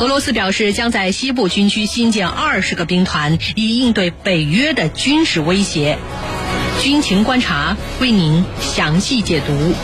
俄罗斯表示将在西部军区新建二十个兵团，以应对北约的军事威胁。军情观察为您详细解读。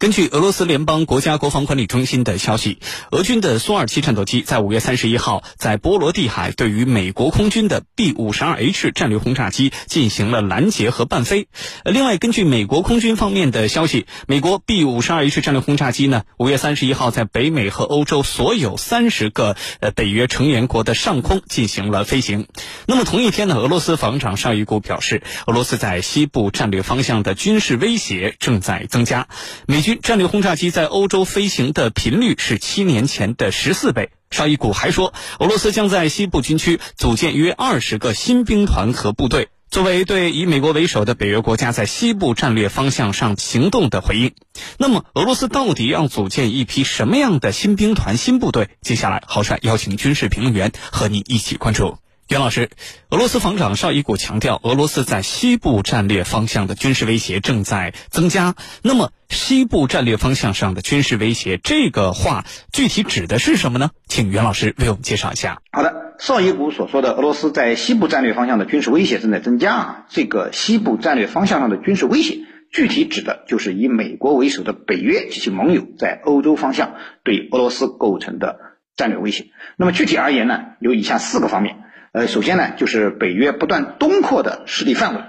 根据俄罗斯联邦国家国防管理中心的消息，俄军的苏 -27 战斗机在五月三十一号在波罗的海对于美国空军的 B-52H 战略轰炸机进行了拦截和伴飞。另外，根据美国空军方面的消息，美国 B-52H 战略轰炸机呢，五月三十一号在北美和欧洲所有三十个呃北约成员国的上空进行了飞行。那么同一天呢，俄罗斯防长绍伊古表示，俄罗斯在西部战略方向的军事威胁正在增加，美军。战略轰炸机在欧洲飞行的频率是七年前的十四倍。绍伊古还说，俄罗斯将在西部军区组建约二十个新兵团和部队，作为对以美国为首的北约国家在西部战略方向上行动的回应。那么，俄罗斯到底要组建一批什么样的新兵团、新部队？接下来，郝帅邀请军事评论员和你一起关注。袁老师，俄罗斯防长绍伊古强调，俄罗斯在西部战略方向的军事威胁正在增加。那么，西部战略方向上的军事威胁，这个话具体指的是什么呢？请袁老师为我们介绍一下。好的，绍伊古所说的俄罗斯在西部战略方向的军事威胁正在增加啊，这个西部战略方向上的军事威胁，具体指的就是以美国为首的北约及其盟友在欧洲方向对俄罗斯构成的战略威胁。那么具体而言呢，有以下四个方面。呃，首先呢，就是北约不断东扩的势力范围。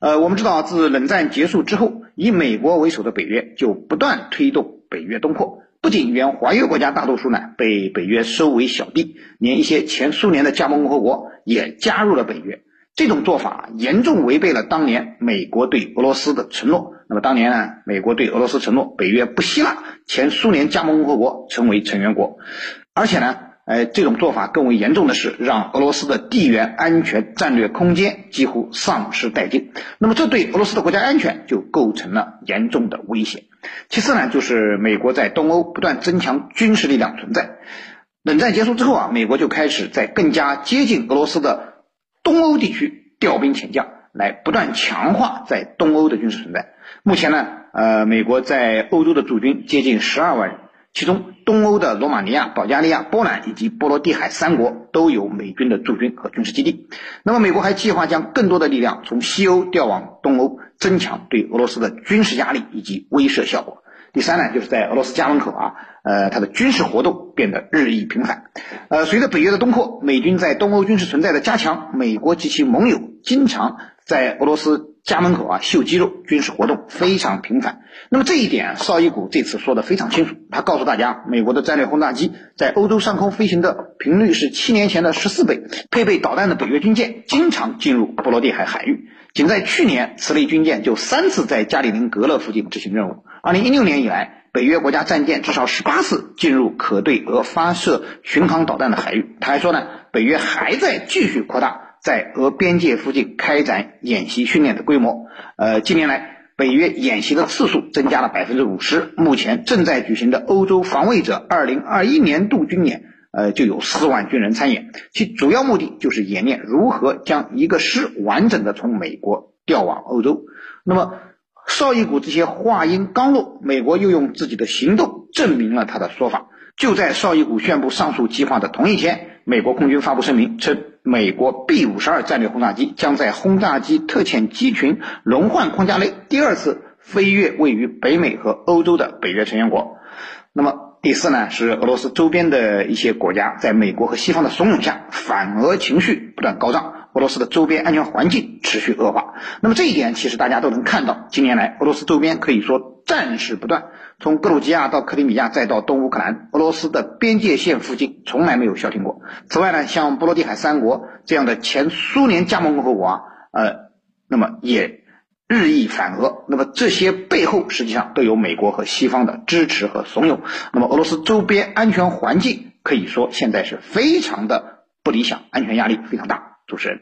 呃，我们知道，自冷战结束之后，以美国为首的北约就不断推动北约东扩。不仅原华约国家大多数呢被北约收为小弟，连一些前苏联的加盟共和国也加入了北约。这种做法严重违背了当年美国对俄罗斯的承诺。那么当年呢，美国对俄罗斯承诺，北约不希腊前苏联加盟共和国成为成员国，而且呢。哎，这种做法更为严重的是，让俄罗斯的地缘安全战略空间几乎丧失殆尽。那么，这对俄罗斯的国家安全就构成了严重的威胁。其次呢，就是美国在东欧不断增强军事力量存在。冷战结束之后啊，美国就开始在更加接近俄罗斯的东欧地区调兵遣将，来不断强化在东欧的军事存在。目前呢，呃，美国在欧洲的驻军接近十二万人。其中，东欧的罗马尼亚、保加利亚、波兰以及波罗的海三国都有美军的驻军和军事基地。那么，美国还计划将更多的力量从西欧调往东欧，增强对俄罗斯的军事压力以及威慑效果。第三呢，就是在俄罗斯家门口啊，呃，它的军事活动变得日益频繁。呃，随着北约的东扩，美军在东欧军事存在的加强，美国及其盟友经常在俄罗斯。家门口啊，秀肌肉，军事活动非常频繁。那么这一点，绍伊古这次说的非常清楚。他告诉大家，美国的战略轰炸机在欧洲上空飞行的频率是七年前的十四倍，配备导弹的北约军舰经常进入波罗的海海域。仅在去年，此类军舰就三次在加里宁格勒附近执行任务。二零一六年以来，北约国家战舰至少十八次进入可对俄发射巡航导弹的海域。他还说呢，北约还在继续扩大。在俄边界附近开展演习训练的规模，呃，近年来北约演习的次数增加了百分之五十。目前正在举行的欧洲防卫者二零二一年度军演，呃，就有四万军人参演，其主要目的就是演练如何将一个师完整的从美国调往欧洲。那么，绍伊古这些话音刚落，美国又用自己的行动证明了他的说法。就在绍伊古宣布上述计划的同一天，美国空军发布声明称。美国 B 五十二战略轰炸机将在轰炸机特遣机群轮换框架内第二次飞越位于北美和欧洲的北约成员国。那么第四呢，是俄罗斯周边的一些国家在美国和西方的怂恿下，反俄情绪不断高涨，俄罗斯的周边安全环境持续恶化。那么这一点其实大家都能看到，近年来俄罗斯周边可以说战事不断。从格鲁吉亚到克里米亚，再到东乌克兰，俄罗斯的边界线附近从来没有消停过。此外呢，像波罗的海三国这样的前苏联加盟共和国啊，呃，那么也日益反俄。那么这些背后实际上都有美国和西方的支持和怂恿。那么俄罗斯周边安全环境可以说现在是非常的不理想，安全压力非常大。主持人。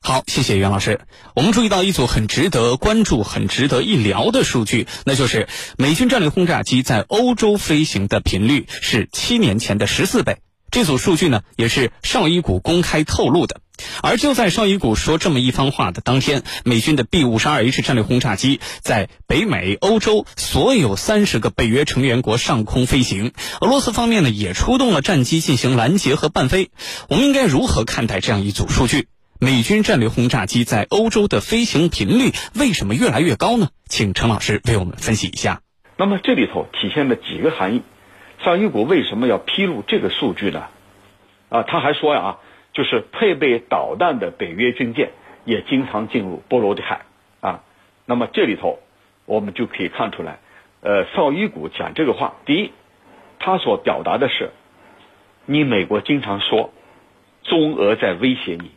好，谢谢袁老师。我们注意到一组很值得关注、很值得一聊的数据，那就是美军战略轰炸机在欧洲飞行的频率是七年前的十四倍。这组数据呢，也是绍伊古公开透露的。而就在绍伊古说这么一番话的当天，美军的 B 五十二 H 战略轰炸机在北美、欧洲所有三十个北约成员国上空飞行。俄罗斯方面呢，也出动了战机进行拦截和伴飞。我们应该如何看待这样一组数据？美军战略轰炸机在欧洲的飞行频率为什么越来越高呢？请陈老师为我们分析一下。那么这里头体现了几个含义。绍伊古为什么要披露这个数据呢？啊，他还说呀，就是配备导弹的北约军舰也经常进入波罗的海啊。那么这里头我们就可以看出来，呃，绍伊古讲这个话，第一，他所表达的是，你美国经常说中俄在威胁你。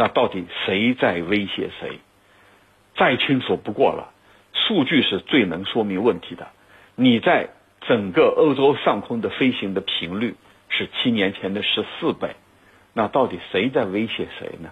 那到底谁在威胁谁？再清楚不过了，数据是最能说明问题的。你在整个欧洲上空的飞行的频率是七年前的十四倍，那到底谁在威胁谁呢？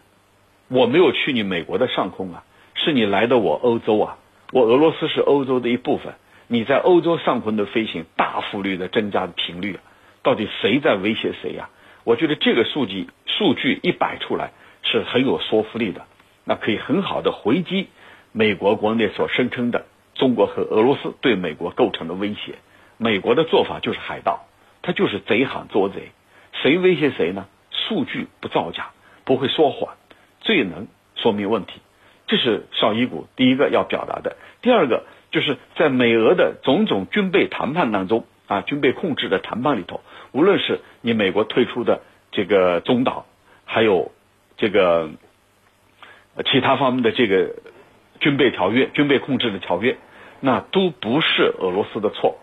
我没有去你美国的上空啊，是你来的我欧洲啊。我俄罗斯是欧洲的一部分，你在欧洲上空的飞行大幅率的增加的频率，到底谁在威胁谁呀？我觉得这个数据数据一摆出来。是很有说服力的，那可以很好的回击美国国内所声称的中国和俄罗斯对美国构成的威胁。美国的做法就是海盗，他就是贼喊捉贼，谁威胁谁呢？数据不造假，不会说谎，最能说明问题。这是绍伊古第一个要表达的。第二个就是在美俄的种种军备谈判当中啊，军备控制的谈判里头，无论是你美国退出的这个中导，还有。这个其他方面的这个军备条约、军备控制的条约，那都不是俄罗斯的错。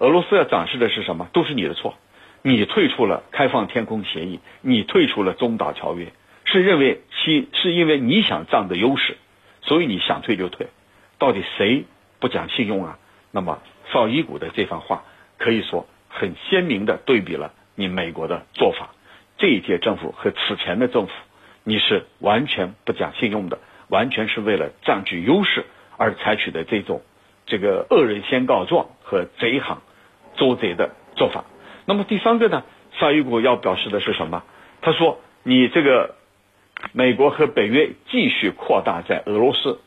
俄罗斯要展示的是什么？都是你的错。你退出了开放天空协议，你退出了中导条约，是认为其是因为你想占的优势，所以你想退就退。到底谁不讲信用啊？那么绍伊古的这番话可以说很鲜明的对比了你美国的做法。这一届政府和此前的政府。你是完全不讲信用的，完全是为了占据优势而采取的这种这个恶人先告状和贼喊捉贼的做法。那么第三个呢？沙伊古要表示的是什么？他说：“你这个美国和北约继续扩大在俄罗斯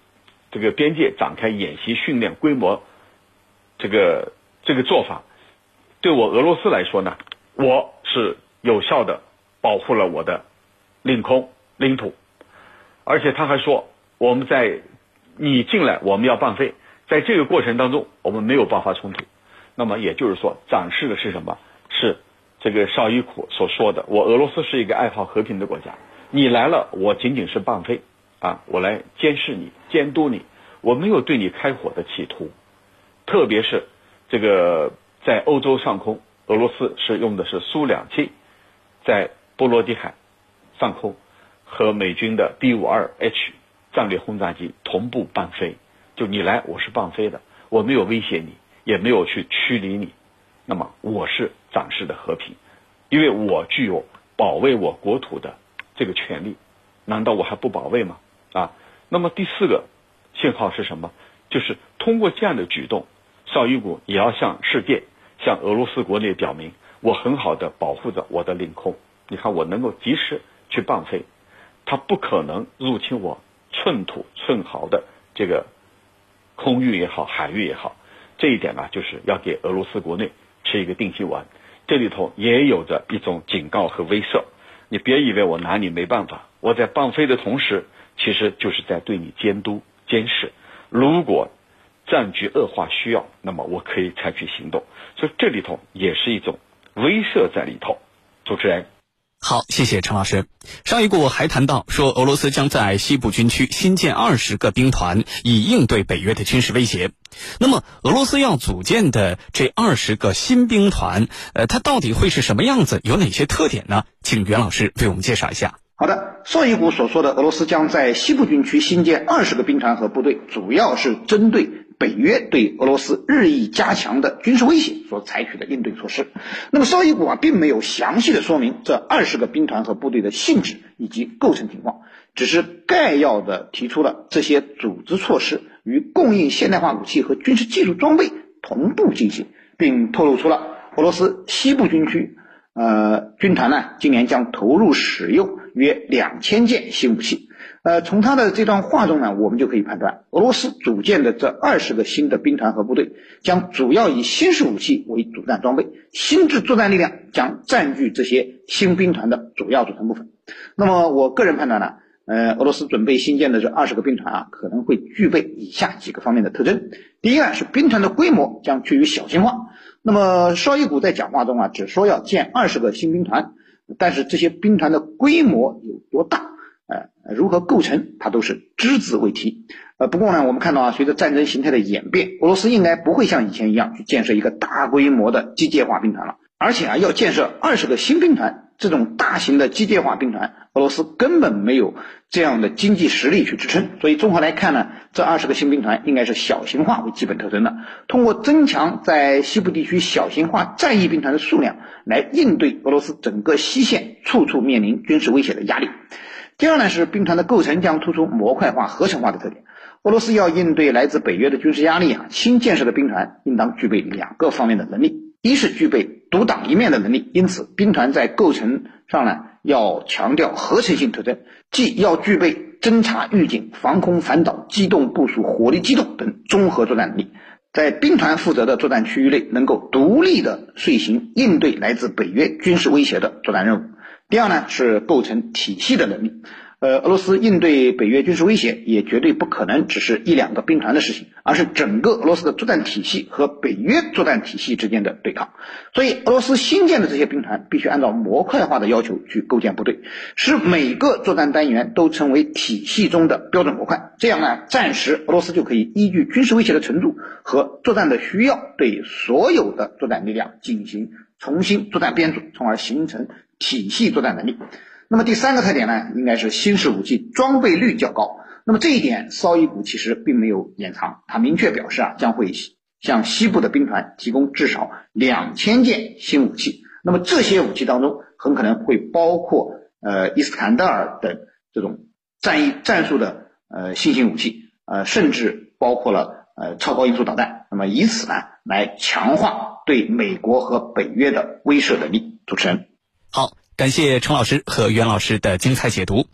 这个边界展开演习训练规模，这个这个做法，对我俄罗斯来说呢，我是有效的保护了我的领空。”领土，而且他还说，我们在你进来，我们要放飞，在这个过程当中，我们没有爆发冲突。那么也就是说，展示的是什么？是这个绍伊古所说的，我俄罗斯是一个爱好和平的国家。你来了，我仅仅是放飞啊，我来监视你、监督你，我没有对你开火的企图。特别是这个在欧洲上空，俄罗斯是用的是苏两七，在波罗的海上空。和美军的 B 五二 H 战略轰炸机同步伴飞，就你来我是伴飞的，我没有威胁你，也没有去驱离你，那么我是展示的和平，因为我具有保卫我国土的这个权利，难道我还不保卫吗？啊，那么第四个信号是什么？就是通过这样的举动，绍伊古也要向世界、向俄罗斯国内表明，我很好的保护着我的领空，你看我能够及时去伴飞。他不可能入侵我寸土寸毫的这个空域也好，海域也好，这一点啊，就是要给俄罗斯国内吃一个定心丸。这里头也有着一种警告和威慑。你别以为我拿你没办法，我在放飞的同时，其实就是在对你监督监视。如果战局恶化需要，那么我可以采取行动。所以这里头也是一种威慑在里头。主持人。好，谢谢陈老师。上一股还谈到说，俄罗斯将在西部军区新建二十个兵团，以应对北约的军事威胁。那么，俄罗斯要组建的这二十个新兵团，呃，它到底会是什么样子？有哪些特点呢？请袁老师为我们介绍一下。好的，绍伊古所说的俄罗斯将在西部军区新建二十个兵团和部队，主要是针对。北约对俄罗斯日益加强的军事威胁所采取的应对措施。那么绍伊古啊，并没有详细的说明这二十个兵团和部队的性质以及构成情况，只是概要的提出了这些组织措施与供应现代化武器和军事技术装备同步进行，并透露出了俄罗斯西部军区呃，军团呢今年将投入使用约两千件新武器。呃，从他的这段话中呢，我们就可以判断，俄罗斯组建的这二十个新的兵团和部队，将主要以新式武器为主战装备，新制作战力量将占据这些新兵团的主要组成部分。那么，我个人判断呢，呃，俄罗斯准备新建的这二十个兵团啊，可能会具备以下几个方面的特征。第一呢，是兵团的规模将趋于小型化。那么，绍伊古在讲话中啊，只说要建二十个新兵团，但是这些兵团的规模有多大？呃，如何构成，它都是只字未提。呃，不过呢，我们看到啊，随着战争形态的演变，俄罗斯应该不会像以前一样去建设一个大规模的机械化兵团了，而且啊，要建设二十个新兵团这种大型的机械化兵团，俄罗斯根本没有这样的经济实力去支撑。所以综合来看呢，这二十个新兵团应该是小型化为基本特征的，通过增强在西部地区小型化战役兵团的数量，来应对俄罗斯整个西线处处面临军事威胁的压力。第二呢是兵团的构成将突出模块化、合成化的特点。俄罗斯要应对来自北约的军事压力啊，新建设的兵团应当具备两个方面的能力：一是具备独当一面的能力，因此兵团在构成上呢要强调合成性特征，即要具备侦察、预警、防空、反导、机动部署、火力机动等综合作战能力，在兵团负责的作战区域内能够独立的遂行应对来自北约军事威胁的作战任务。第二呢是构成体系的能力，呃，俄罗斯应对北约军事威胁也绝对不可能只是一两个兵团的事情，而是整个俄罗斯的作战体系和北约作战体系之间的对抗。所以，俄罗斯新建的这些兵团必须按照模块化的要求去构建部队，使每个作战单元都成为体系中的标准模块。这样呢，暂时俄罗斯就可以依据军事威胁的程度和作战的需要，对所有的作战力量进行重新作战编组，从而形成。体系作战能力，那么第三个特点呢，应该是新式武器装备率较高。那么这一点，绍伊古其实并没有掩藏，他明确表示啊，将会向西部的兵团提供至少两千件新武器。那么这些武器当中，很可能会包括呃伊斯坎德尔等这种战役战术的呃新型武器，呃，甚至包括了呃超高音速导弹。那么以此呢，来强化对美国和北约的威慑能力。主持人。好，感谢程老师和袁老师的精彩解读。